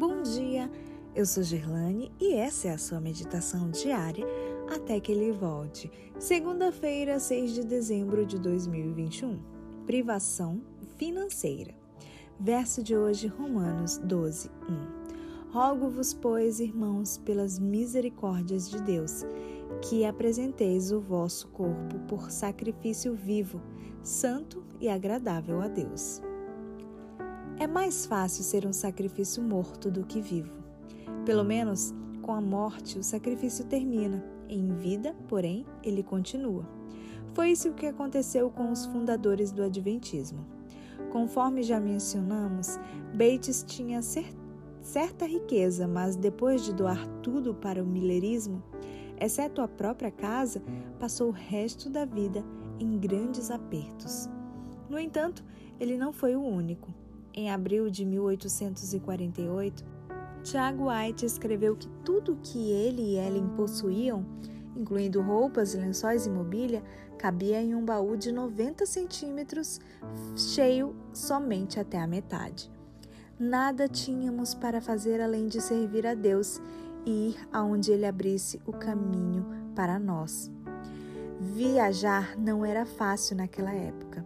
Bom dia, eu sou Gerlane e essa é a sua meditação diária até que ele volte. Segunda-feira, 6 de dezembro de 2021. Privação financeira. Verso de hoje, Romanos 12, 1. Rogo-vos, pois, irmãos, pelas misericórdias de Deus, que apresenteis o vosso corpo por sacrifício vivo, santo e agradável a Deus. É mais fácil ser um sacrifício morto do que vivo. Pelo menos, com a morte, o sacrifício termina. Em vida, porém, ele continua. Foi isso que aconteceu com os fundadores do Adventismo. Conforme já mencionamos, Bates tinha certa riqueza, mas depois de doar tudo para o milerismo, exceto a própria casa, passou o resto da vida em grandes apertos. No entanto, ele não foi o único. Em abril de 1848, Tiago White escreveu que tudo que ele e Ellen possuíam, incluindo roupas, lençóis e mobília, cabia em um baú de 90 centímetros, cheio somente até a metade. Nada tínhamos para fazer além de servir a Deus e ir aonde Ele abrisse o caminho para nós. Viajar não era fácil naquela época,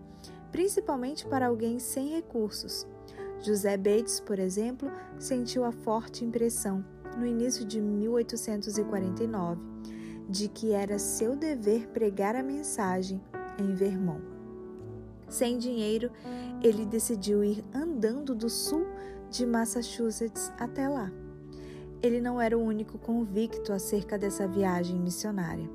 principalmente para alguém sem recursos. José Bates, por exemplo, sentiu a forte impressão, no início de 1849, de que era seu dever pregar a mensagem em Vermont. Sem dinheiro, ele decidiu ir andando do sul de Massachusetts até lá. Ele não era o único convicto acerca dessa viagem missionária.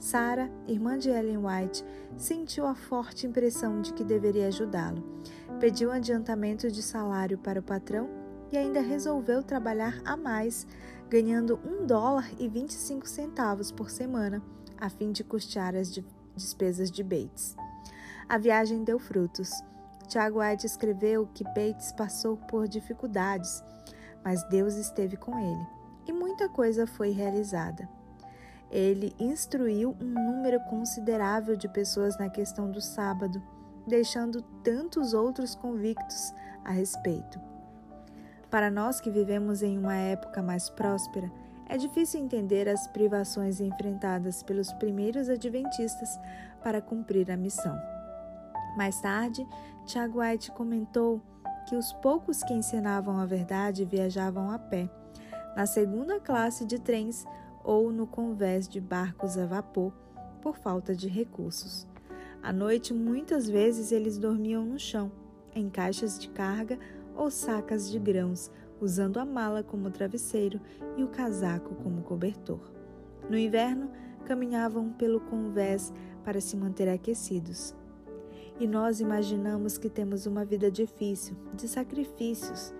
Sarah, irmã de Ellen White, sentiu a forte impressão de que deveria ajudá-lo. Pediu um adiantamento de salário para o patrão e ainda resolveu trabalhar a mais, ganhando um dólar e 25 centavos por semana, a fim de custear as despesas de Bates. A viagem deu frutos. Tiago White escreveu que Bates passou por dificuldades, mas Deus esteve com ele e muita coisa foi realizada. Ele instruiu um número considerável de pessoas na questão do sábado, deixando tantos outros convictos a respeito. Para nós que vivemos em uma época mais próspera, é difícil entender as privações enfrentadas pelos primeiros adventistas para cumprir a missão. Mais tarde, Tiago White comentou que os poucos que ensinavam a verdade viajavam a pé, na segunda classe de trens ou no convés de barcos a vapor por falta de recursos. À noite, muitas vezes eles dormiam no chão, em caixas de carga ou sacas de grãos, usando a mala como travesseiro e o casaco como cobertor. No inverno, caminhavam pelo convés para se manter aquecidos. E nós imaginamos que temos uma vida difícil, de sacrifícios.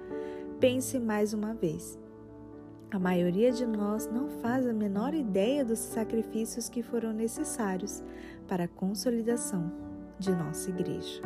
Pense mais uma vez. A maioria de nós não faz a menor ideia dos sacrifícios que foram necessários para a consolidação de nossa igreja.